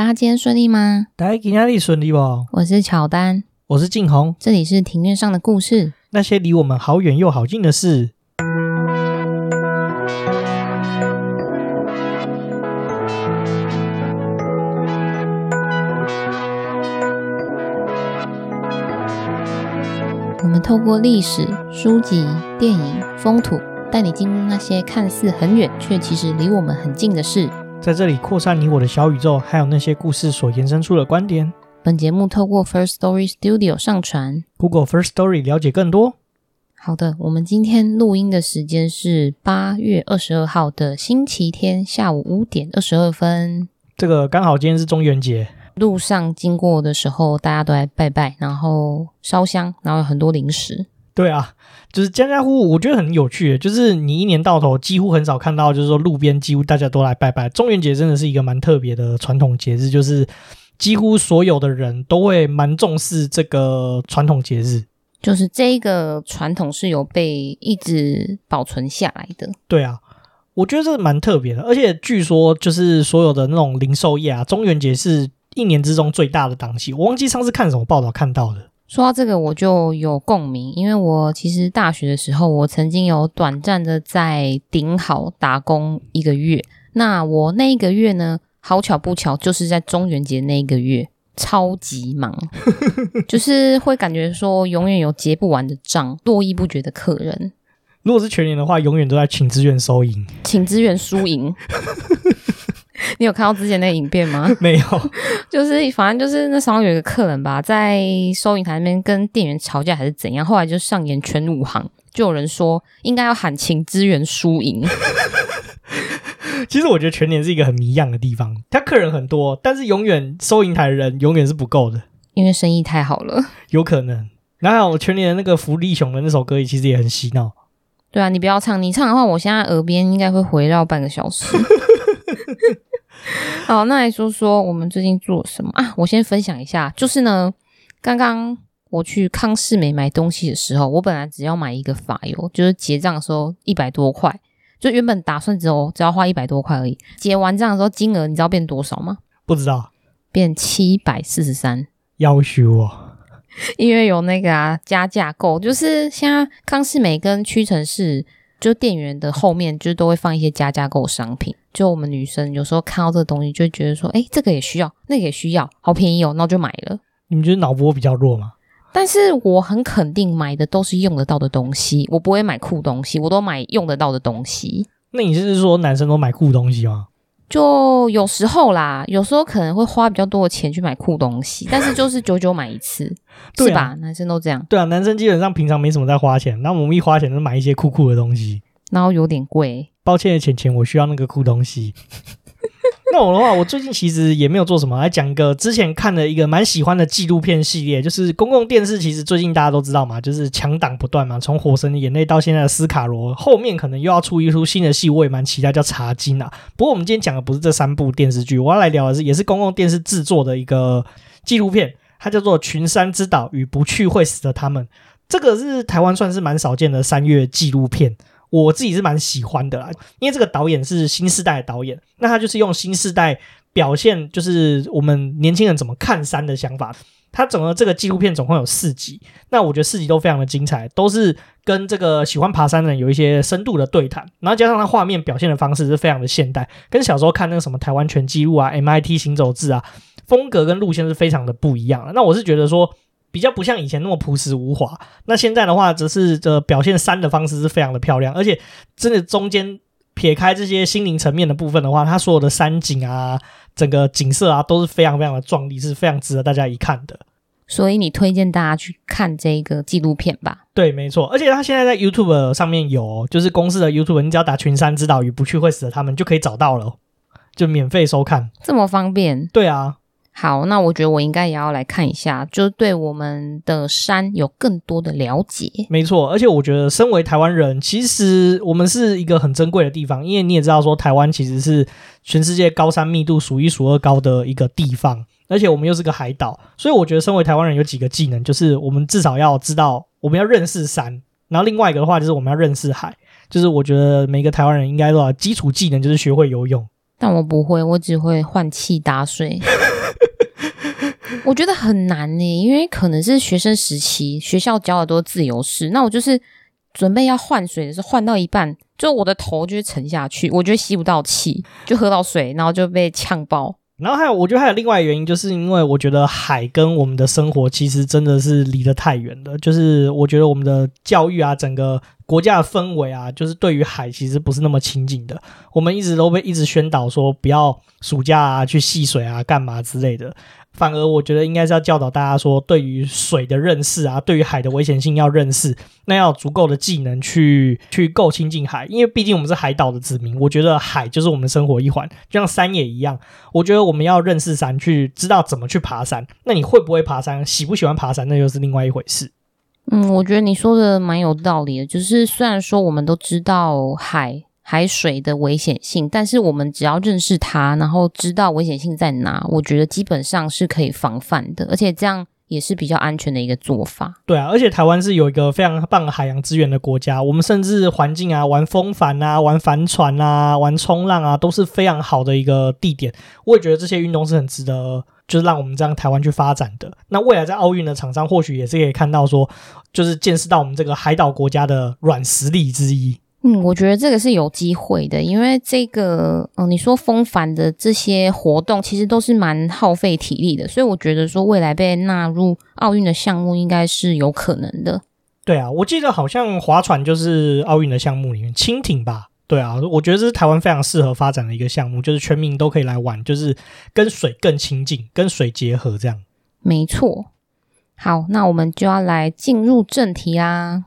大家今天顺利吗？大家今天顺利不？我是乔丹，我是静红，这里是庭院上的故事，那些离我们好远又好近的事。我们透过历史、书籍、电影、风土，带你进入那些看似很远却其实离我们很近的事。在这里扩散你我的小宇宙，还有那些故事所延伸出的观点。本节目透过 First Story Studio 上传，Google First Story 了解更多。好的，我们今天录音的时间是八月二十二号的星期天下午五点二十二分。这个刚好今天是中元节，路上经过的时候，大家都来拜拜，然后烧香，然后有很多零食。对啊，就是家家户户，我觉得很有趣。就是你一年到头几乎很少看到，就是说路边几乎大家都来拜拜。中元节真的是一个蛮特别的传统节日，就是几乎所有的人都会蛮重视这个传统节日。就是这一个传统是有被一直保存下来的。对啊，我觉得这蛮特别的。而且据说，就是所有的那种零售业啊，中元节是一年之中最大的档期。我忘记上次看什么报道看到的。说到这个，我就有共鸣，因为我其实大学的时候，我曾经有短暂的在顶好打工一个月。那我那一个月呢，好巧不巧，就是在中元节那一个月，超级忙，就是会感觉说永远有结不完的账，络绎不绝的客人。如果是全年的话，永远都在请支援收银，请支援输赢。你有看到之前那个影片吗？没有，就是反正就是那时候有一个客人吧，在收银台那边跟店员吵架还是怎样，后来就上演全武行，就有人说应该要喊请支援输赢。其实我觉得全年是一个很迷样的地方，他客人很多，但是永远收银台的人永远是不够的，因为生意太好了，有可能。然后我全年的那个福利熊的那首歌，其实也很洗脑。对啊，你不要唱，你唱的话，我现在耳边应该会回绕半个小时。好，那来说说我们最近做什么啊？我先分享一下，就是呢，刚刚我去康是美买东西的时候，我本来只要买一个发油，就是结账的时候一百多块，就原本打算只有只要花一百多块而已。结完账的时候，金额你知道变多少吗？不知道，变七百四十三。要求我，因为有那个啊加价购，就是现在康是美跟屈臣氏。就店员的后面就都会放一些加价购商品，就我们女生有时候看到这个东西，就会觉得说，哎，这个也需要，那个也需要，好便宜哦，那我就买了。你们觉得脑波比较弱吗？但是我很肯定买的都是用得到的东西，我不会买酷东西，我都买用得到的东西。那你是说男生都买酷东西吗？就有时候啦，有时候可能会花比较多的钱去买酷东西，但是 就是久久买一次，对啊、是吧？男生都这样。对啊，男生基本上平常没什么在花钱，那我们一花钱就买一些酷酷的东西，然后有点贵。抱歉的钱钱，我需要那个酷东西。那我的话，我最近其实也没有做什么，来讲一个之前看的一个蛮喜欢的纪录片系列，就是公共电视。其实最近大家都知道嘛，就是强档不断嘛，从《火神的眼泪》到现在的《斯卡罗》，后面可能又要出一出新的戏，我也蛮期待，叫《茶金》啊。不过我们今天讲的不是这三部电视剧，我要来聊的是也是公共电视制作的一个纪录片，它叫做《群山之岛与不去会死的他们》。这个是台湾算是蛮少见的三月纪录片。我自己是蛮喜欢的啦，因为这个导演是新世代的导演，那他就是用新世代表现，就是我们年轻人怎么看山的想法。他整个这个纪录片总共有四集，那我觉得四集都非常的精彩，都是跟这个喜欢爬山的人有一些深度的对谈，然后加上他画面表现的方式是非常的现代，跟小时候看那个什么台湾全纪录啊、MIT 行走志啊，风格跟路线是非常的不一样的。那我是觉得说。比较不像以前那么朴实无华，那现在的话，则是这表现山的方式是非常的漂亮，而且真的中间撇开这些心灵层面的部分的话，它所有的山景啊，整个景色啊，都是非常非常的壮丽，是非常值得大家一看的。所以你推荐大家去看这个纪录片吧？对，没错，而且它现在在 YouTube 上面有，就是公司的 YouTube，你只要打“群山之岛与不去会死的他们”就可以找到了，就免费收看，这么方便？对啊。好，那我觉得我应该也要来看一下，就对我们的山有更多的了解。没错，而且我觉得身为台湾人，其实我们是一个很珍贵的地方，因为你也知道说台湾其实是全世界高山密度数一数二高的一个地方，而且我们又是个海岛，所以我觉得身为台湾人有几个技能，就是我们至少要知道我们要认识山，然后另外一个的话就是我们要认识海，就是我觉得每个台湾人应该都要基础技能就是学会游泳。但我不会，我只会换气打水。我觉得很难呢，因为可能是学生时期学校教的都是自由式，那我就是准备要换水的时候，换到一半，就我的头就会沉下去，我觉得吸不到气，就喝到水，然后就被呛爆。然后还有，我觉得还有另外原因，就是因为我觉得海跟我们的生活其实真的是离得太远了。就是我觉得我们的教育啊，整个国家的氛围啊，就是对于海其实不是那么亲近的。我们一直都被一直宣导说不要暑假啊去戏水啊，干嘛之类的。反而我觉得应该是要教导大家说，对于水的认识啊，对于海的危险性要认识，那要有足够的技能去去够亲近海，因为毕竟我们是海岛的子民。我觉得海就是我们生活一环，就像山也一样。我觉得我们要认识山，去知道怎么去爬山。那你会不会爬山，喜不喜欢爬山，那又是另外一回事。嗯，我觉得你说的蛮有道理的，就是虽然说我们都知道海。海水的危险性，但是我们只要认识它，然后知道危险性在哪，我觉得基本上是可以防范的，而且这样也是比较安全的一个做法。对啊，而且台湾是有一个非常棒的海洋资源的国家，我们甚至环境啊，玩风帆啊，玩帆船啊，玩冲浪啊，都是非常好的一个地点。我也觉得这些运动是很值得，就是让我们这样台湾去发展的。那未来在奥运的场上，或许也是可以看到说，就是见识到我们这个海岛国家的软实力之一。嗯，我觉得这个是有机会的，因为这个，嗯，你说风帆的这些活动其实都是蛮耗费体力的，所以我觉得说未来被纳入奥运的项目应该是有可能的。对啊，我记得好像划船就是奥运的项目里面，轻艇吧？对啊，我觉得这是台湾非常适合发展的一个项目，就是全民都可以来玩，就是跟水更亲近，跟水结合这样。没错。好，那我们就要来进入正题啦。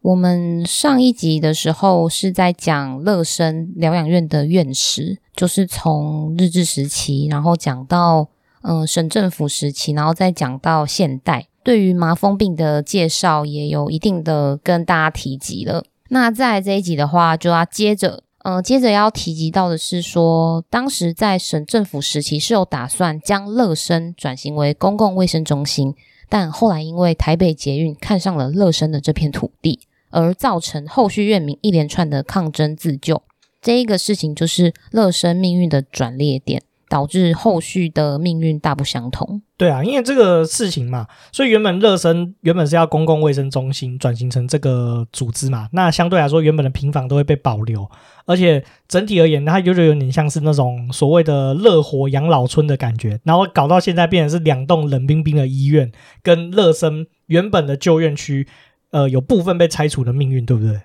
我们上一集的时候是在讲乐生疗养院的院史，就是从日治时期，然后讲到嗯、呃、省政府时期，然后再讲到现代。对于麻风病的介绍也有一定的跟大家提及了。那在这一集的话，就要接着嗯、呃、接着要提及到的是说，当时在省政府时期是有打算将乐生转型为公共卫生中心。但后来因为台北捷运看上了乐生的这片土地，而造成后续院民一连串的抗争自救，这一个事情就是乐生命运的转捩点。导致后续的命运大不相同。对啊，因为这个事情嘛，所以原本乐生原本是要公共卫生中心转型成这个组织嘛，那相对来说原本的平房都会被保留，而且整体而言，它就有点像是那种所谓的乐活养老村的感觉，然后搞到现在变成是两栋冷冰冰的医院，跟乐生原本的旧院区，呃，有部分被拆除的命运，对不对？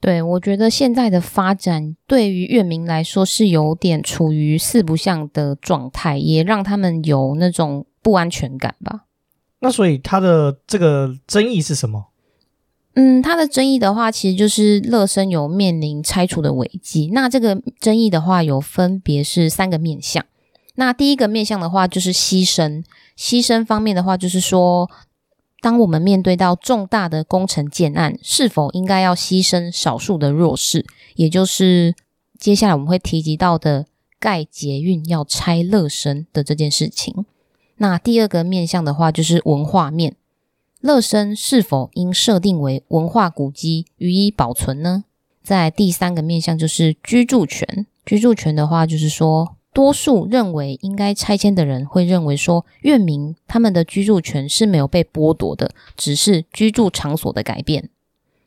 对，我觉得现在的发展对于乐民来说是有点处于四不像的状态，也让他们有那种不安全感吧。那所以他的这个争议是什么？嗯，他的争议的话，其实就是乐生有面临拆除的危机。那这个争议的话，有分别是三个面向。那第一个面向的话，就是牺牲。牺牲方面的话，就是说。当我们面对到重大的工程建案，是否应该要牺牲少数的弱势？也就是接下来我们会提及到的盖捷运要拆乐生的这件事情。那第二个面向的话，就是文化面，乐生是否应设定为文化古迹予以保存呢？在第三个面向就是居住权，居住权的话就是说。多数认为应该拆迁的人会认为说，院民他们的居住权是没有被剥夺的，只是居住场所的改变。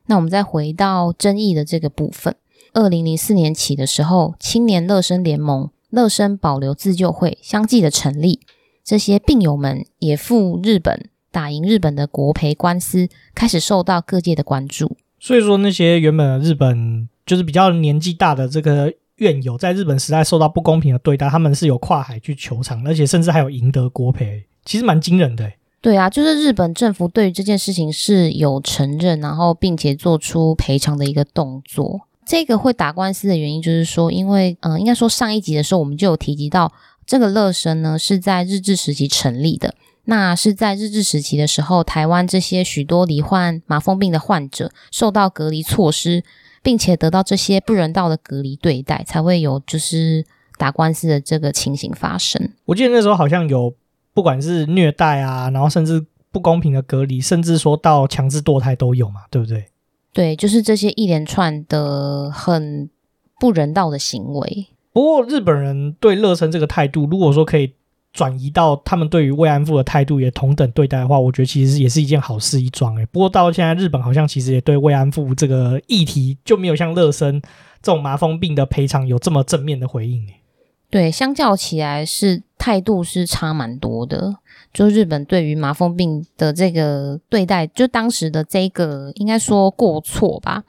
那我们再回到争议的这个部分，二零零四年起的时候，青年乐生联盟、乐生保留自救会相继的成立，这些病友们也赴日本打赢日本的国赔官司，开始受到各界的关注。所以说，那些原本日本就是比较年纪大的这个。院友在日本时代受到不公平的对待，他们是有跨海去求偿，而且甚至还有赢得国赔，其实蛮惊人的。对啊，就是日本政府对于这件事情是有承认，然后并且做出赔偿的一个动作。这个会打官司的原因，就是说，因为嗯、呃，应该说上一集的时候我们就有提及到，这个乐生呢是在日治时期成立的，那是在日治时期的时候，台湾这些许多罹患麻风病的患者受到隔离措施。并且得到这些不人道的隔离对待，才会有就是打官司的这个情形发生。我记得那时候好像有，不管是虐待啊，然后甚至不公平的隔离，甚至说到强制堕胎都有嘛，对不对？对，就是这些一连串的很不人道的行为。不过日本人对乐生这个态度，如果说可以转移到他们对于慰安妇的态度也同等对待的话，我觉得其实也是一件好事一桩诶。不过到现在日本好像其实也对慰安妇这个议题就没有像乐生这种麻风病的赔偿有这么正面的回应诶。对，相较起来是态度是差蛮多的。就日本对于麻风病的这个对待，就当时的这个应该说过错吧，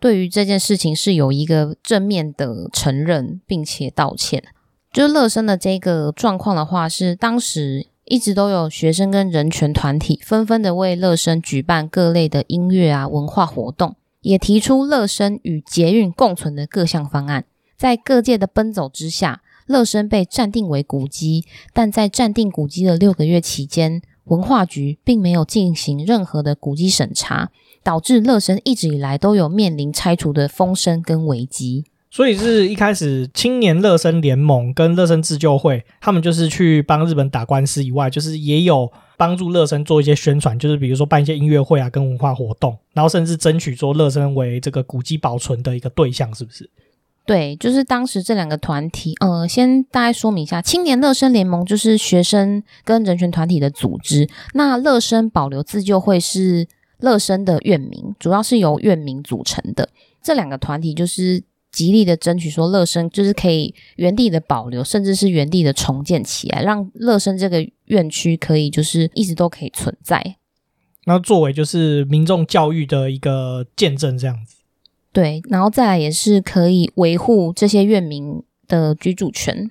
对于这件事情是有一个正面的承认并且道歉。就是乐生的这个状况的话，是当时一直都有学生跟人权团体纷纷的为乐生举办各类的音乐啊文化活动，也提出乐生与捷运共存的各项方案，在各界的奔走之下。乐生被暂定为古迹，但在暂定古迹的六个月期间，文化局并没有进行任何的古迹审查，导致乐生一直以来都有面临拆除的风声跟危机。所以是一开始青年乐生联盟跟乐生自救会，他们就是去帮日本打官司以外，就是也有帮助乐生做一些宣传，就是比如说办一些音乐会啊，跟文化活动，然后甚至争取说乐生为这个古迹保存的一个对象，是不是？对，就是当时这两个团体，呃，先大概说明一下，青年乐生联盟就是学生跟人权团体的组织，那乐生保留自救会是乐生的院民，主要是由院民组成的。这两个团体就是极力的争取说，乐生就是可以原地的保留，甚至是原地的重建起来，让乐生这个院区可以就是一直都可以存在。那作为就是民众教育的一个见证，这样子。对，然后再来也是可以维护这些院民的居住权。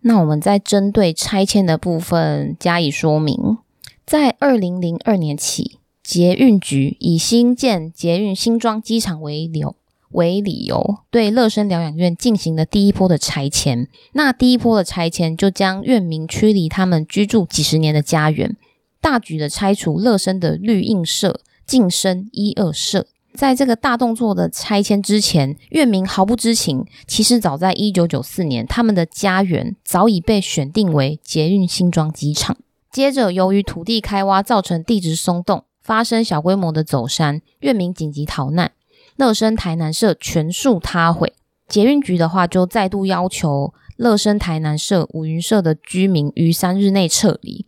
那我们再针对拆迁的部分加以说明。在二零零二年起，捷运局以新建捷运新庄机场为由为理由，对乐生疗养院进行了第一波的拆迁。那第一波的拆迁就将院民驱离他们居住几十年的家园，大举的拆除乐生的绿荫社、晋生一二社。在这个大动作的拆迁之前，院民毫不知情。其实早在一九九四年，他们的家园早已被选定为捷运新庄机场。接着，由于土地开挖造成地质松动，发生小规模的走山，院民紧急逃难。乐生台南社全数塌毁。捷运局的话，就再度要求乐生台南社、五云社的居民于三日内撤离，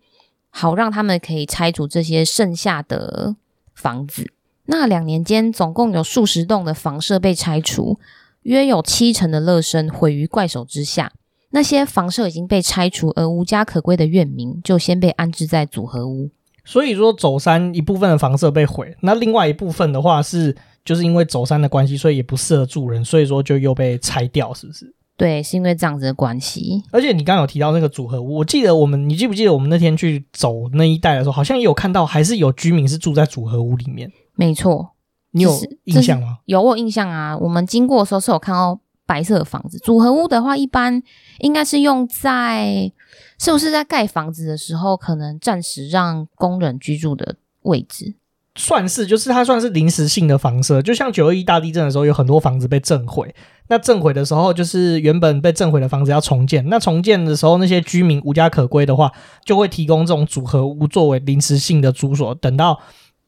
好让他们可以拆除这些剩下的房子。那两年间，总共有数十栋的房舍被拆除，约有七成的乐生毁于怪手之下。那些房舍已经被拆除而无家可归的院民，就先被安置在组合屋。所以说，走山一部分的房舍被毁，那另外一部分的话是，就是因为走山的关系，所以也不适合住人，所以说就又被拆掉，是不是？对，是因为这样子的关系。而且你刚刚有提到那个组合屋，我记得我们，你记不记得我们那天去走那一带的时候，好像也有看到，还是有居民是住在组合屋里面。没错，你有印象吗？有，我有印象啊。我们经过的时候是有看到白色的房子。组合屋的话，一般应该是用在，是不是在盖房子的时候，可能暂时让工人居住的位置？算是，就是它算是临时性的房舍。就像九二一大地震的时候，有很多房子被震毁。那震毁的时候，就是原本被震毁的房子要重建。那重建的时候，那些居民无家可归的话，就会提供这种组合屋作为临时性的住所，等到。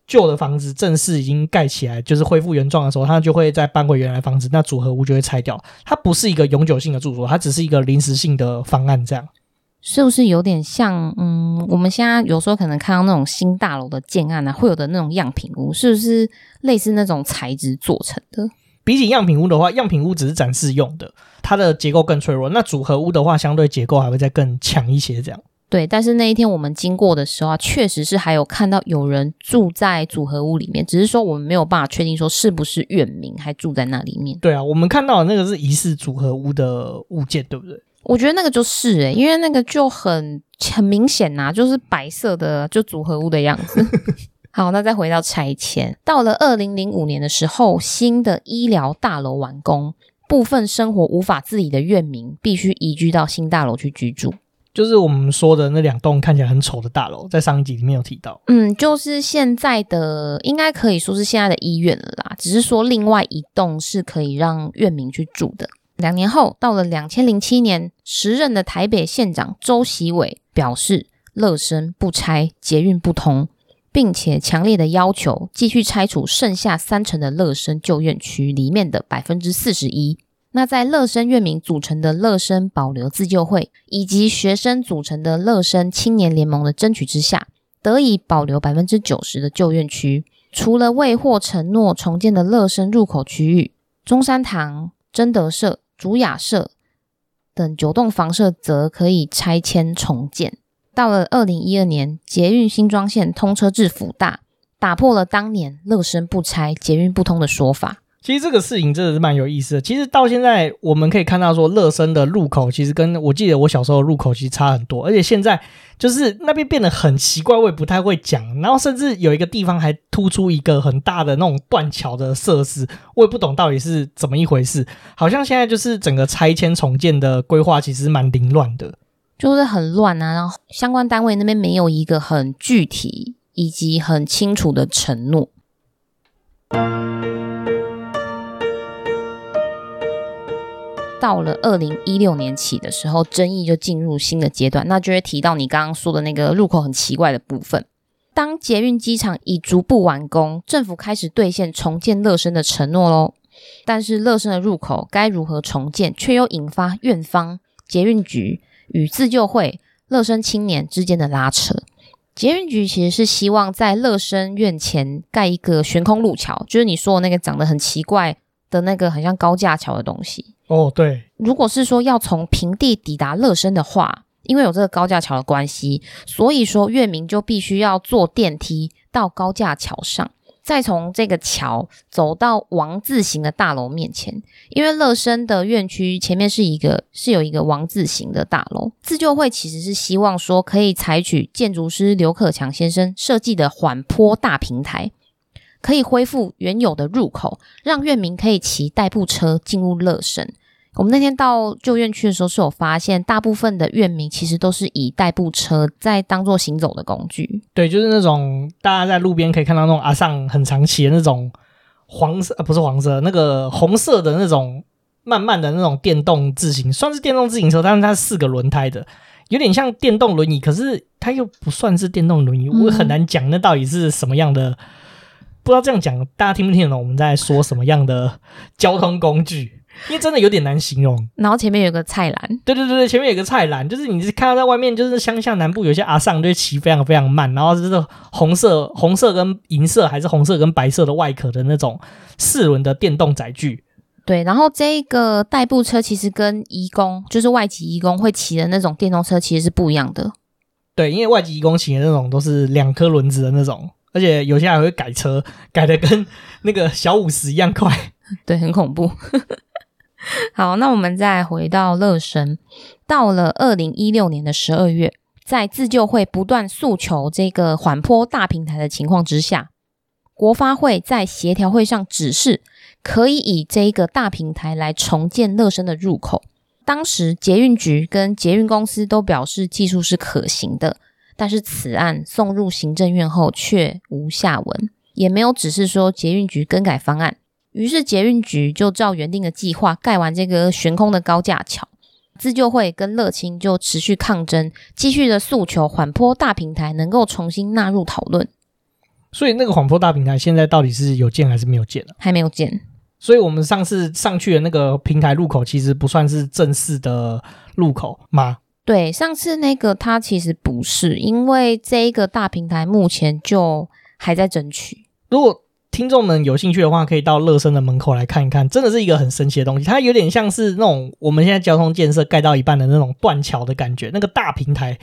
旧的房子正式已经盖起来，就是恢复原状的时候，他就会再搬回原来房子，那组合屋就会拆掉。它不是一个永久性的住所，它只是一个临时性的方案，这样是不是有点像？嗯，我们现在有时候可能看到那种新大楼的建案啊，会有的那种样品屋，是不是类似那种材质做成的？比起样品屋的话，样品屋只是展示用的，它的结构更脆弱。那组合屋的话，相对结构还会再更强一些，这样。对，但是那一天我们经过的时候啊，确实是还有看到有人住在组合屋里面，只是说我们没有办法确定说是不是院民还住在那里面。对啊，我们看到的那个是疑似组合屋的物件，对不对？我觉得那个就是诶、欸，因为那个就很很明显呐、啊，就是白色的，就组合屋的样子。好，那再回到拆迁，到了二零零五年的时候，新的医疗大楼完工，部分生活无法自理的院民必须移居到新大楼去居住。就是我们说的那两栋看起来很丑的大楼，在上一集里面有提到。嗯，就是现在的，应该可以说是现在的医院了啦。只是说另外一栋是可以让院民去住的。两年后，到了两千零七年，时任的台北县长周锡玮表示，乐生不拆，捷运不通，并且强烈的要求继续拆除剩下三成的乐生旧院区里面的百分之四十一。那在乐生院民组成的乐生保留自救会，以及学生组成的乐生青年联盟的争取之下，得以保留百分之九十的旧院区。除了未获承诺重建的乐生入口区域，中山堂、真德社、竹雅舍等九栋房舍则可以拆迁重建。到了二零一二年，捷运新庄线通车至福大，打破了当年乐生不拆、捷运不通的说法。其实这个事情真的是蛮有意思的。其实到现在我们可以看到，说乐生的入口其实跟我记得我小时候的入口其实差很多，而且现在就是那边变得很奇怪，我也不太会讲。然后甚至有一个地方还突出一个很大的那种断桥的设施，我也不懂到底是怎么一回事。好像现在就是整个拆迁重建的规划其实蛮凌乱的，就是很乱啊。然后相关单位那边没有一个很具体以及很清楚的承诺。到了二零一六年起的时候，争议就进入新的阶段，那就会提到你刚刚说的那个入口很奇怪的部分。当捷运机场已逐步完工，政府开始兑现重建乐生的承诺喽。但是乐生的入口该如何重建，却又引发院方、捷运局与自救会、乐生青年之间的拉扯。捷运局其实是希望在乐生院前盖一个悬空路桥，就是你说的那个长得很奇怪的那个很像高架桥的东西。哦，对，如果是说要从平地抵达乐生的话，因为有这个高架桥的关系，所以说月明就必须要坐电梯到高架桥上，再从这个桥走到王字形的大楼面前。因为乐生的院区前面是一个是有一个王字形的大楼，自救会其实是希望说可以采取建筑师刘克强先生设计的缓坡大平台，可以恢复原有的入口，让月明可以骑代步车进入乐生。我们那天到旧院区的时候，是有发现大部分的院民其实都是以代步车在当做行走的工具。对，就是那种大家在路边可以看到那种阿桑很常骑的那种黄色，啊，不是黄色，那个红色的那种慢慢的那种电动自行，算是电动自行车，但是它是四个轮胎的，有点像电动轮椅，可是它又不算是电动轮椅，我很难讲那到底是什么样的，嗯、不知道这样讲大家听不听得懂我们在说什么样的交通工具。因为真的有点难形容，然后前面有个菜篮，对对对对，前面有个菜篮，就是你是看到在外面，就是乡下南部有些阿上就骑非常非常慢，然后就是红色、红色跟银色，还是红色跟白色的外壳的那种四轮的电动载具。对，然后这个代步车其实跟移工，就是外籍移工会骑的那种电动车其实是不一样的。对，因为外籍移工骑的那种都是两颗轮子的那种，而且有些还会改车，改的跟那个小五十一样快。对，很恐怖。好，那我们再回到乐生。到了二零一六年的十二月，在自救会不断诉求这个缓坡大平台的情况之下，国发会在协调会上指示，可以以这一个大平台来重建乐生的入口。当时捷运局跟捷运公司都表示技术是可行的，但是此案送入行政院后却无下文，也没有指示说捷运局更改方案。于是捷运局就照原定的计划盖完这个悬空的高架桥，自救会跟乐清就持续抗争，继续的诉求缓坡大平台能够重新纳入讨论。所以那个缓坡大平台现在到底是有建还是没有建呢？还没有建。所以我们上次上去的那个平台入口其实不算是正式的入口吗？对，上次那个它其实不是，因为这一个大平台目前就还在争取。如果听众们有兴趣的话，可以到乐生的门口来看一看，真的是一个很神奇的东西。它有点像是那种我们现在交通建设盖到一半的那种断桥的感觉。那个大平台，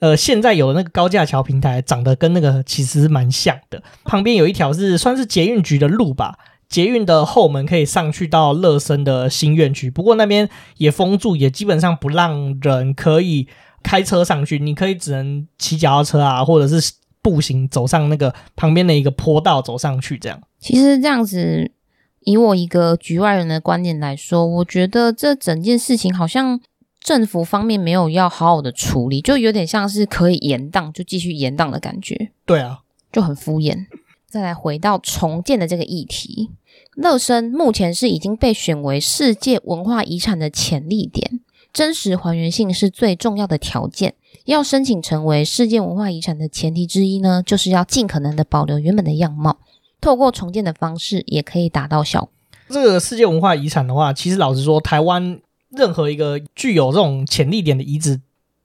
呃，现在有的那个高架桥平台，长得跟那个其实蛮像的。旁边有一条是算是捷运局的路吧，捷运的后门可以上去到乐生的新院区，不过那边也封住，也基本上不让人可以开车上去，你可以只能骑脚踏车啊，或者是。步行走上那个旁边的一个坡道走上去，这样。其实这样子，以我一个局外人的观点来说，我觉得这整件事情好像政府方面没有要好好的处理，就有点像是可以延宕就继续延宕的感觉。对啊，就很敷衍。再来回到重建的这个议题，乐生目前是已经被选为世界文化遗产的潜力点，真实还原性是最重要的条件。要申请成为世界文化遗产的前提之一呢，就是要尽可能的保留原本的样貌，透过重建的方式也可以达到效果。这个世界文化遗产的话，其实老实说，台湾任何一个具有这种潜力点的遗址，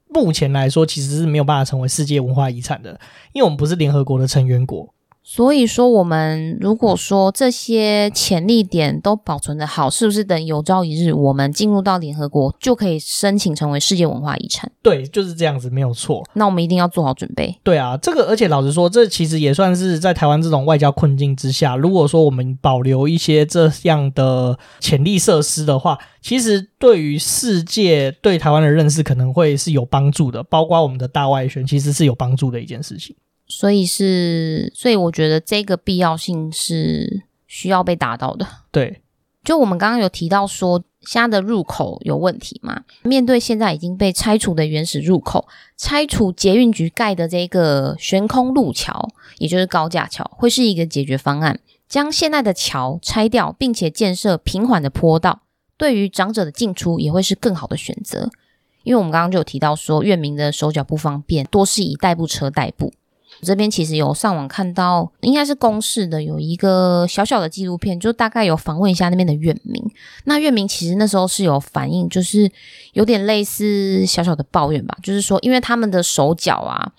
目前来说其实是没有办法成为世界文化遗产的，因为我们不是联合国的成员国。所以说，我们如果说这些潜力点都保存得好，是不是等有朝一日我们进入到联合国，就可以申请成为世界文化遗产？对，就是这样子，没有错。那我们一定要做好准备。对啊，这个而且老实说，这其实也算是在台湾这种外交困境之下，如果说我们保留一些这样的潜力设施的话，其实对于世界对台湾的认识可能会是有帮助的，包括我们的大外宣，其实是有帮助的一件事情。所以是，所以我觉得这个必要性是需要被达到的。对，就我们刚刚有提到说，虾的入口有问题嘛？面对现在已经被拆除的原始入口，拆除捷运局盖的这个悬空路桥，也就是高架桥，会是一个解决方案。将现在的桥拆掉，并且建设平缓的坡道，对于长者的进出也会是更好的选择。因为我们刚刚就有提到说，月明的手脚不方便，多是以代步车代步。这边其实有上网看到，应该是公视的有一个小小的纪录片，就大概有访问一下那边的院民。那院民其实那时候是有反映，就是有点类似小小的抱怨吧，就是说，因为他们的手脚啊，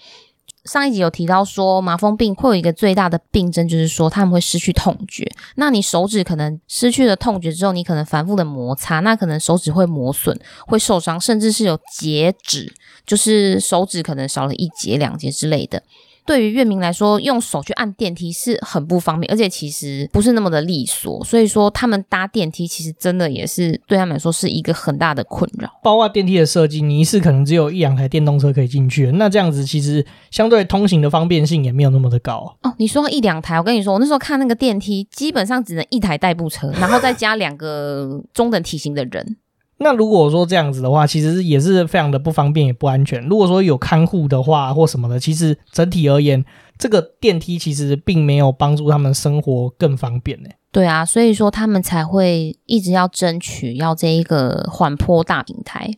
上一集有提到说，麻风病会有一个最大的病症，就是说他们会失去痛觉。那你手指可能失去了痛觉之后，你可能反复的摩擦，那可能手指会磨损、会受伤，甚至是有截指，就是手指可能少了一节、两节之类的。对于月明来说，用手去按电梯是很不方便，而且其实不是那么的利索。所以说，他们搭电梯其实真的也是对他们来说是一个很大的困扰。包括电梯的设计，你一次可能只有一两台电动车可以进去，那这样子其实相对通行的方便性也没有那么的高哦。你说一两台，我跟你说，我那时候看那个电梯，基本上只能一台代步车，然后再加两个中等体型的人。那如果说这样子的话，其实也是非常的不方便也不安全。如果说有看护的话或什么的，其实整体而言，这个电梯其实并没有帮助他们生活更方便呢。对啊，所以说他们才会一直要争取要这一个缓坡大平台。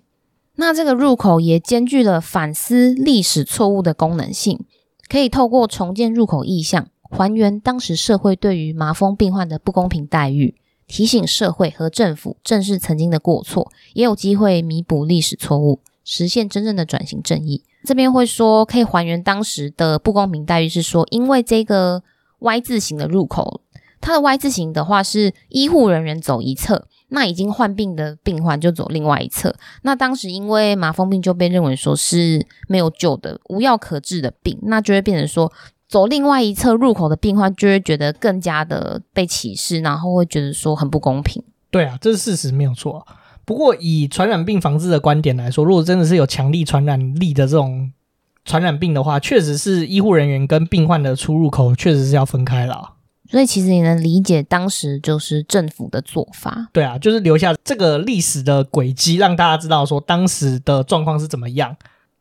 那这个入口也兼具了反思历史错误的功能性，可以透过重建入口意象，还原当时社会对于麻风病患的不公平待遇。提醒社会和政府正视曾经的过错，也有机会弥补历史错误，实现真正的转型正义。这边会说可以还原当时的不公平待遇，是说因为这个 Y 字形的入口，它的 Y 字形的话是医护人员走一侧，那已经患病的病患就走另外一侧。那当时因为麻风病就被认为说是没有救的、无药可治的病，那就会变成说。走另外一侧入口的病患就会觉得更加的被歧视，然后会觉得说很不公平。对啊，这是事实，没有错。不过以传染病防治的观点来说，如果真的是有强力传染力的这种传染病的话，确实是医护人员跟病患的出入口确实是要分开了。所以其实你能理解当时就是政府的做法。对啊，就是留下这个历史的轨迹，让大家知道说当时的状况是怎么样。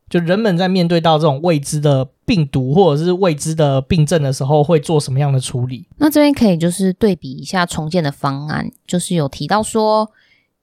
就人们在面对到这种未知的病毒或者是未知的病症的时候，会做什么样的处理？那这边可以就是对比一下重建的方案，就是有提到说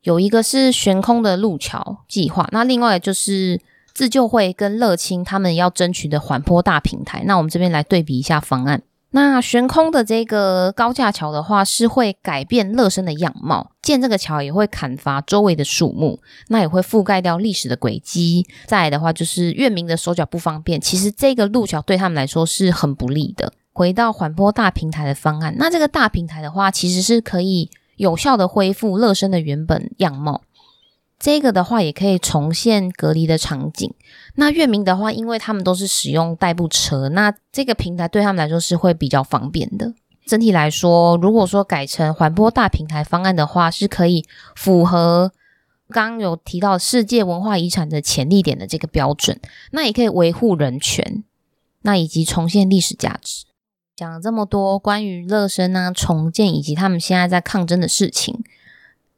有一个是悬空的路桥计划，那另外就是自救会跟乐清他们要争取的缓坡大平台。那我们这边来对比一下方案。那悬空的这个高架桥的话，是会改变乐生的样貌。建这个桥也会砍伐周围的树木，那也会覆盖掉历史的轨迹。再来的话，就是月明的手脚不方便，其实这个路桥对他们来说是很不利的。回到缓坡大平台的方案，那这个大平台的话，其实是可以有效的恢复乐生的原本样貌。这个的话也可以重现隔离的场景。那月明的话，因为他们都是使用代步车，那这个平台对他们来说是会比较方便的。整体来说，如果说改成环波大平台方案的话，是可以符合刚有提到世界文化遗产的潜力点的这个标准。那也可以维护人权，那以及重现历史价值。讲了这么多关于乐生啊重建以及他们现在在抗争的事情。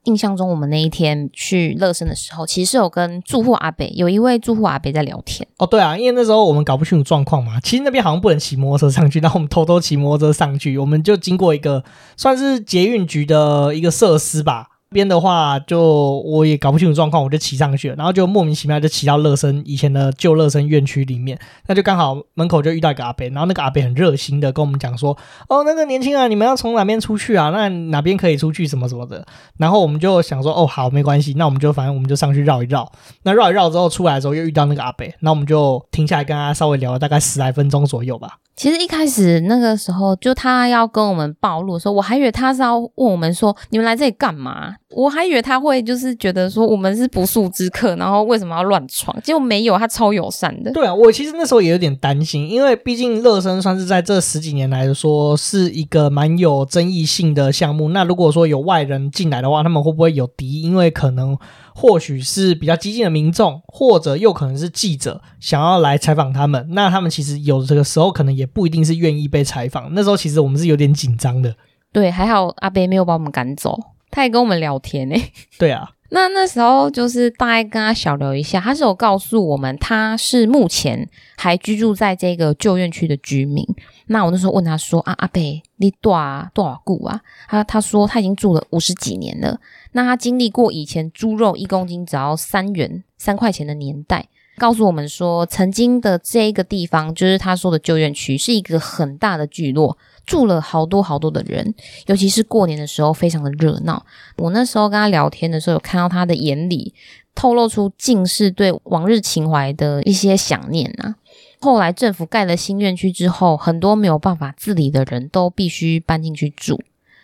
印象中，我们那一天去乐生的时候，其实是有跟住户阿北，有一位住户阿北在聊天。哦，对啊，因为那时候我们搞不清楚状况嘛，其实那边好像不能骑摩托车上去，然后我们偷偷骑摩托车上去，我们就经过一个算是捷运局的一个设施吧，边的话，就我也搞不清楚状况，我就骑上去了，然后就莫名其妙就骑到乐生以前的旧乐生院区里面，那就刚好门口就遇到一个阿伯，然后那个阿伯很热心的跟我们讲说，哦，那个年轻人，你们要从哪边出去啊？那哪边可以出去什么什么的，然后我们就想说，哦，好，没关系，那我们就反正我们就上去绕一绕，那绕一绕之后出来的时候又遇到那个阿伯，那我们就停下来跟他稍微聊了大概十来分钟左右吧。其实一开始那个时候，就他要跟我们暴露的时候，我还以为他是要问我们说，你们来这里干嘛？我还以为他会就是觉得说我们是不速之客，然后为什么要乱闯？结果没有，他超友善的。对啊，我其实那时候也有点担心，因为毕竟乐生算是在这十几年来说是一个蛮有争议性的项目。那如果说有外人进来的话，他们会不会有敌？因为可能或许是比较激进的民众，或者又可能是记者想要来采访他们。那他们其实有这个时候可能也不一定是愿意被采访。那时候其实我们是有点紧张的。对，还好阿伯没有把我们赶走。他也跟我们聊天呢、欸，对啊，那那时候就是大概跟他小聊一下，他是有告诉我们他是目前还居住在这个旧院区的居民。那我那时候问他说啊，阿伯，你多少多少户啊？他他说他已经住了五十几年了。那他经历过以前猪肉一公斤只要三元三块钱的年代，告诉我们说曾经的这个地方就是他说的旧院区是一个很大的聚落。住了好多好多的人，尤其是过年的时候，非常的热闹。我那时候跟他聊天的时候，有看到他的眼里透露出尽是对往日情怀的一些想念啊。后来政府盖了新院区之后，很多没有办法自理的人都必须搬进去住。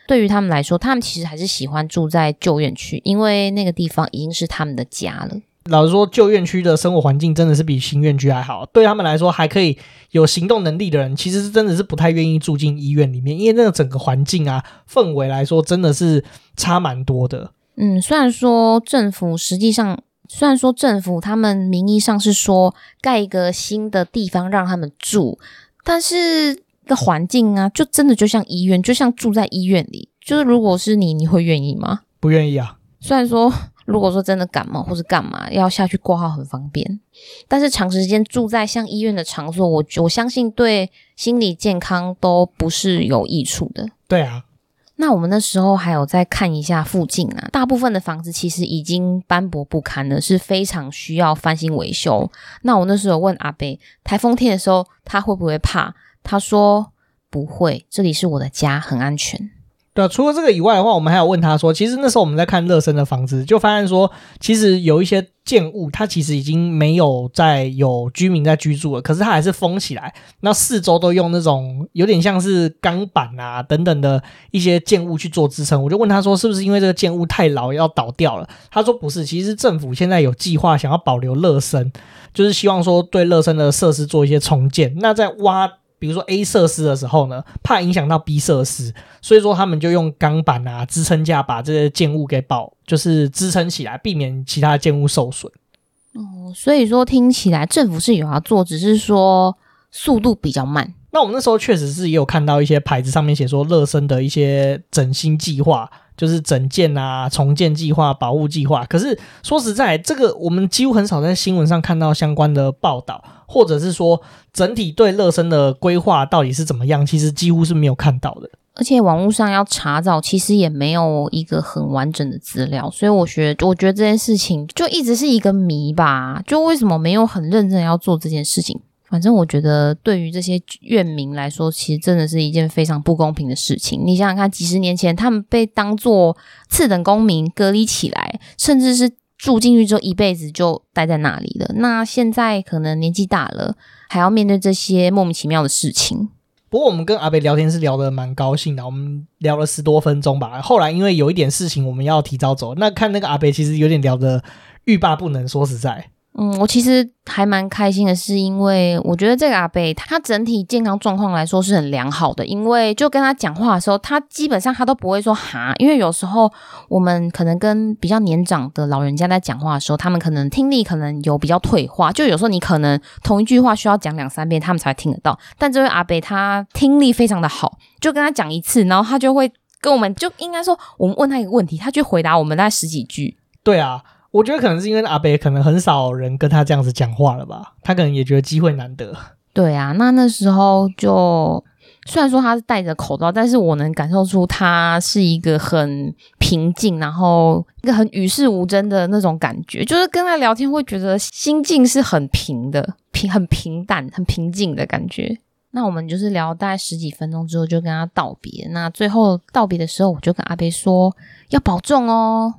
对于他们来说，他们其实还是喜欢住在旧院区，因为那个地方已经是他们的家了。老实说，旧院区的生活环境真的是比新院区还好。对他们来说，还可以有行动能力的人，其实是真的是不太愿意住进医院里面，因为那个整个环境啊、氛围来说，真的是差蛮多的。嗯，虽然说政府实际上，虽然说政府他们名义上是说盖一个新的地方让他们住，但是这个环境啊，就真的就像医院，就像住在医院里。就是如果是你，你会愿意吗？不愿意啊。虽然说。如果说真的感冒或是干嘛，要下去挂号很方便，但是长时间住在像医院的场所，我我相信对心理健康都不是有益处的。对啊，那我们那时候还有再看一下附近啊，大部分的房子其实已经斑驳不堪了，是非常需要翻新维修。那我那时候问阿贝，台风天的时候他会不会怕？他说不会，这里是我的家，很安全。对啊，除了这个以外的话，我们还有问他说，其实那时候我们在看乐生的房子，就发现说，其实有一些建物，它其实已经没有再有居民在居住了，可是它还是封起来，那四周都用那种有点像是钢板啊等等的一些建物去做支撑。我就问他说，是不是因为这个建物太老要倒掉了？他说不是，其实政府现在有计划想要保留乐生，就是希望说对乐生的设施做一些重建。那在挖。比如说 A 设施的时候呢，怕影响到 B 设施，所以说他们就用钢板啊、支撑架把这些建物给保，就是支撑起来，避免其他建物受损。哦，所以说听起来政府是有要做，只是说速度比较慢。那我们那时候确实是也有看到一些牌子上面写说乐生的一些整新计划。就是整建啊、重建计划、保护计划。可是说实在，这个我们几乎很少在新闻上看到相关的报道，或者是说整体对乐生的规划到底是怎么样，其实几乎是没有看到的。而且网络上要查找，其实也没有一个很完整的资料，所以我觉，我觉得这件事情就一直是一个谜吧。就为什么没有很认真要做这件事情？反正我觉得，对于这些院民来说，其实真的是一件非常不公平的事情。你想想看，几十年前他们被当作次等公民隔离起来，甚至是住进去之后一辈子就待在那里了。那现在可能年纪大了，还要面对这些莫名其妙的事情。不过我们跟阿北聊天是聊得蛮高兴的，我们聊了十多分钟吧。后来因为有一点事情，我们要提早走。那看那个阿北其实有点聊得欲罢不能，说实在。嗯，我其实还蛮开心的，是因为我觉得这个阿伯他整体健康状况来说是很良好的。因为就跟他讲话的时候，他基本上他都不会说哈，因为有时候我们可能跟比较年长的老人家在讲话的时候，他们可能听力可能有比较退化，就有时候你可能同一句话需要讲两三遍，他们才听得到。但这位阿伯他听力非常的好，就跟他讲一次，然后他就会跟我们就应该说，我们问他一个问题，他就回答我们大概十几句。对啊。我觉得可能是因为阿伯可能很少人跟他这样子讲话了吧，他可能也觉得机会难得。对啊，那那时候就虽然说他是戴着口罩，但是我能感受出他是一个很平静，然后一个很与世无争的那种感觉，就是跟他聊天会觉得心境是很平的，平很平淡、很平静的感觉。那我们就是聊大概十几分钟之后，就跟他道别。那最后道别的时候，我就跟阿伯说要保重哦，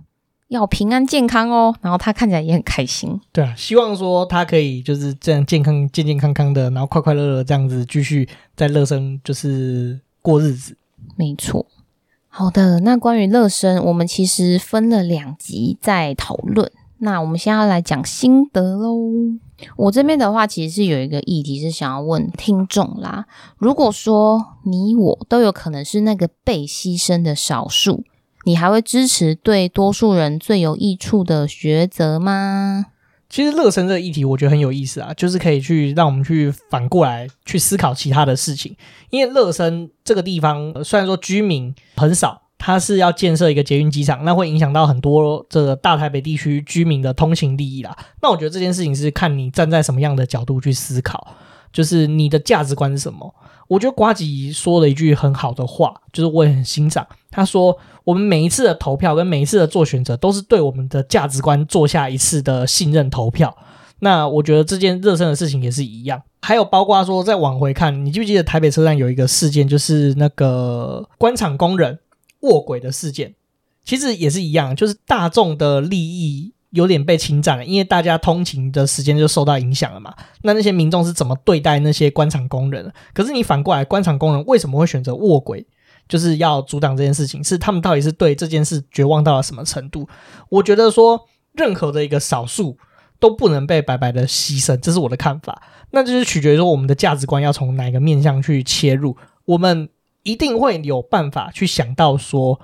要平安健康哦。然后他看起来也很开心。对啊，希望说他可以就是这样健康、健健康康的，然后快快乐乐这样子继续在乐生就是过日子。没错。好的，那关于乐生，我们其实分了两集在讨论。那我们现在要来讲心得喽。我这边的话，其实是有一个议题是想要问听众啦。如果说你我都有可能是那个被牺牲的少数，你还会支持对多数人最有益处的抉择吗？其实乐生这个议题，我觉得很有意思啊，就是可以去让我们去反过来去思考其他的事情。因为乐生这个地方，虽然说居民很少。它是要建设一个捷运机场，那会影响到很多这个大台北地区居民的通行利益啦。那我觉得这件事情是看你站在什么样的角度去思考，就是你的价值观是什么。我觉得瓜吉说了一句很好的话，就是我也很欣赏。他说：“我们每一次的投票跟每一次的做选择，都是对我们的价值观做下一次的信任投票。”那我觉得这件热身的事情也是一样。还有包括说再往回看，你记不记得台北车站有一个事件，就是那个关厂工人。卧轨的事件其实也是一样，就是大众的利益有点被侵占了，因为大家通勤的时间就受到影响了嘛。那那些民众是怎么对待那些官场工人？可是你反过来，官场工人为什么会选择卧轨？就是要阻挡这件事情，是他们到底是对这件事绝望到了什么程度？我觉得说，任何的一个少数都不能被白白的牺牲，这是我的看法。那就是取决于说，我们的价值观要从哪个面向去切入，我们。一定会有办法去想到说，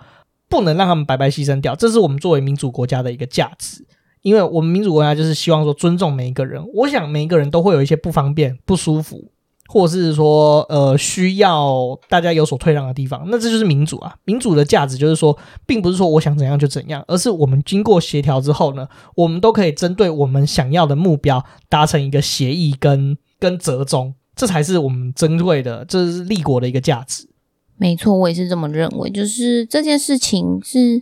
不能让他们白白牺牲掉，这是我们作为民主国家的一个价值。因为我们民主国家就是希望说尊重每一个人。我想每一个人都会有一些不方便、不舒服，或者是说呃需要大家有所退让的地方。那这就是民主啊！民主的价值就是说，并不是说我想怎样就怎样，而是我们经过协调之后呢，我们都可以针对我们想要的目标达成一个协议跟跟折中，这才是我们珍贵的，这是立国的一个价值。没错，我也是这么认为。就是这件事情是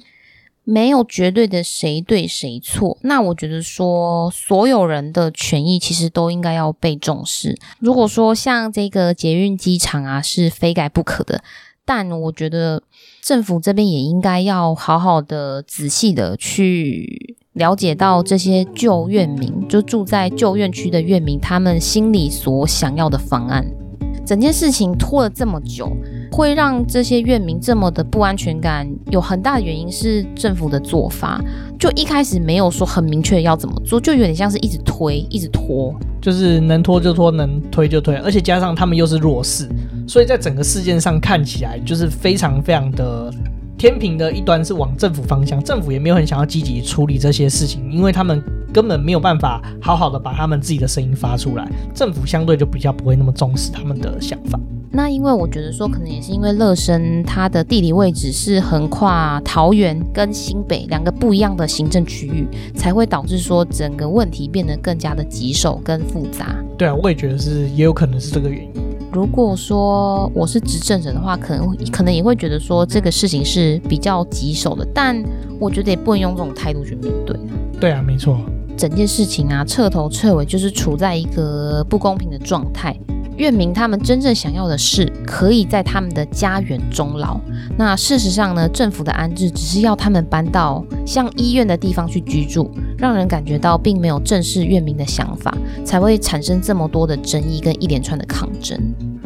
没有绝对的谁对谁错。那我觉得说，所有人的权益其实都应该要被重视。如果说像这个捷运机场啊，是非改不可的，但我觉得政府这边也应该要好好的、仔细的去了解到这些旧院民，就住在旧院区的院民，他们心里所想要的方案。整件事情拖了这么久，会让这些院民这么的不安全感，有很大的原因是政府的做法，就一开始没有说很明确要怎么做，就有点像是一直推，一直拖，就是能拖就拖，能推就推，而且加上他们又是弱势，所以在整个事件上看起来就是非常非常的。天平的一端是往政府方向，政府也没有很想要积极处理这些事情，因为他们根本没有办法好好的把他们自己的声音发出来，政府相对就比较不会那么重视他们的想法。那因为我觉得说，可能也是因为乐生它的地理位置是横跨桃园跟新北两个不一样的行政区域，才会导致说整个问题变得更加的棘手跟复杂。对啊，我也觉得是，也有可能是这个原因。如果说我是执政者的话，可能可能也会觉得说这个事情是比较棘手的，但我觉得也不能用这种态度去面对。对啊，没错，整件事情啊，彻头彻尾就是处在一个不公平的状态。院民他们真正想要的是可以在他们的家园终老。那事实上呢，政府的安置只是要他们搬到像医院的地方去居住，让人感觉到并没有正视院民的想法，才会产生这么多的争议跟一连串的抗争。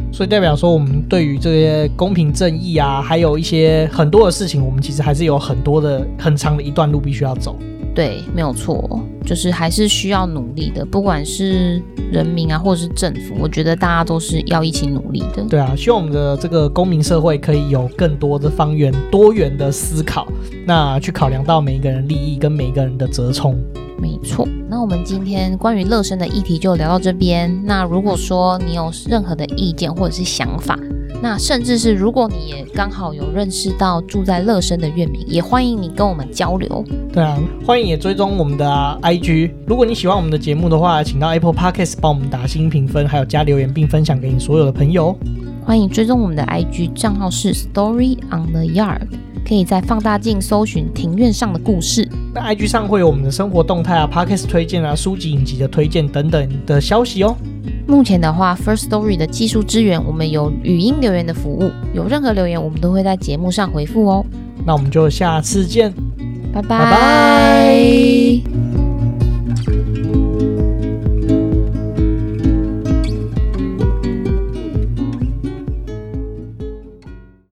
所以代表说，我们对于这些公平正义啊，还有一些很多的事情，我们其实还是有很多的很长的一段路必须要走。对，没有错，就是还是需要努力的，不管是人民啊，或者是政府，我觉得大家都是要一起努力的。对啊，希望我们的这个公民社会可以有更多的方圆多元的思考，那去考量到每一个人利益跟每一个人的折冲。没错，那我们今天关于乐生的议题就聊到这边。那如果说你有任何的意见或者是想法，那甚至是如果你也刚好有认识到住在乐生的院民，也欢迎你跟我们交流。对啊，欢迎也追踪我们的、啊、IG。如果你喜欢我们的节目的话，请到 Apple Podcast 帮我们打新评分，还有加留言，并分享给你所有的朋友。欢迎追踪我们的 IG 账号是 Story on the Yard。可以在放大镜搜寻庭院上的故事。那 IG 上会有我们的生活动态啊、Podcast 推荐啊、书籍影集的推荐等等的消息哦。目前的话，First Story 的技术支援，我们有语音留言的服务，有任何留言我们都会在节目上回复哦。那我们就下次见，拜拜。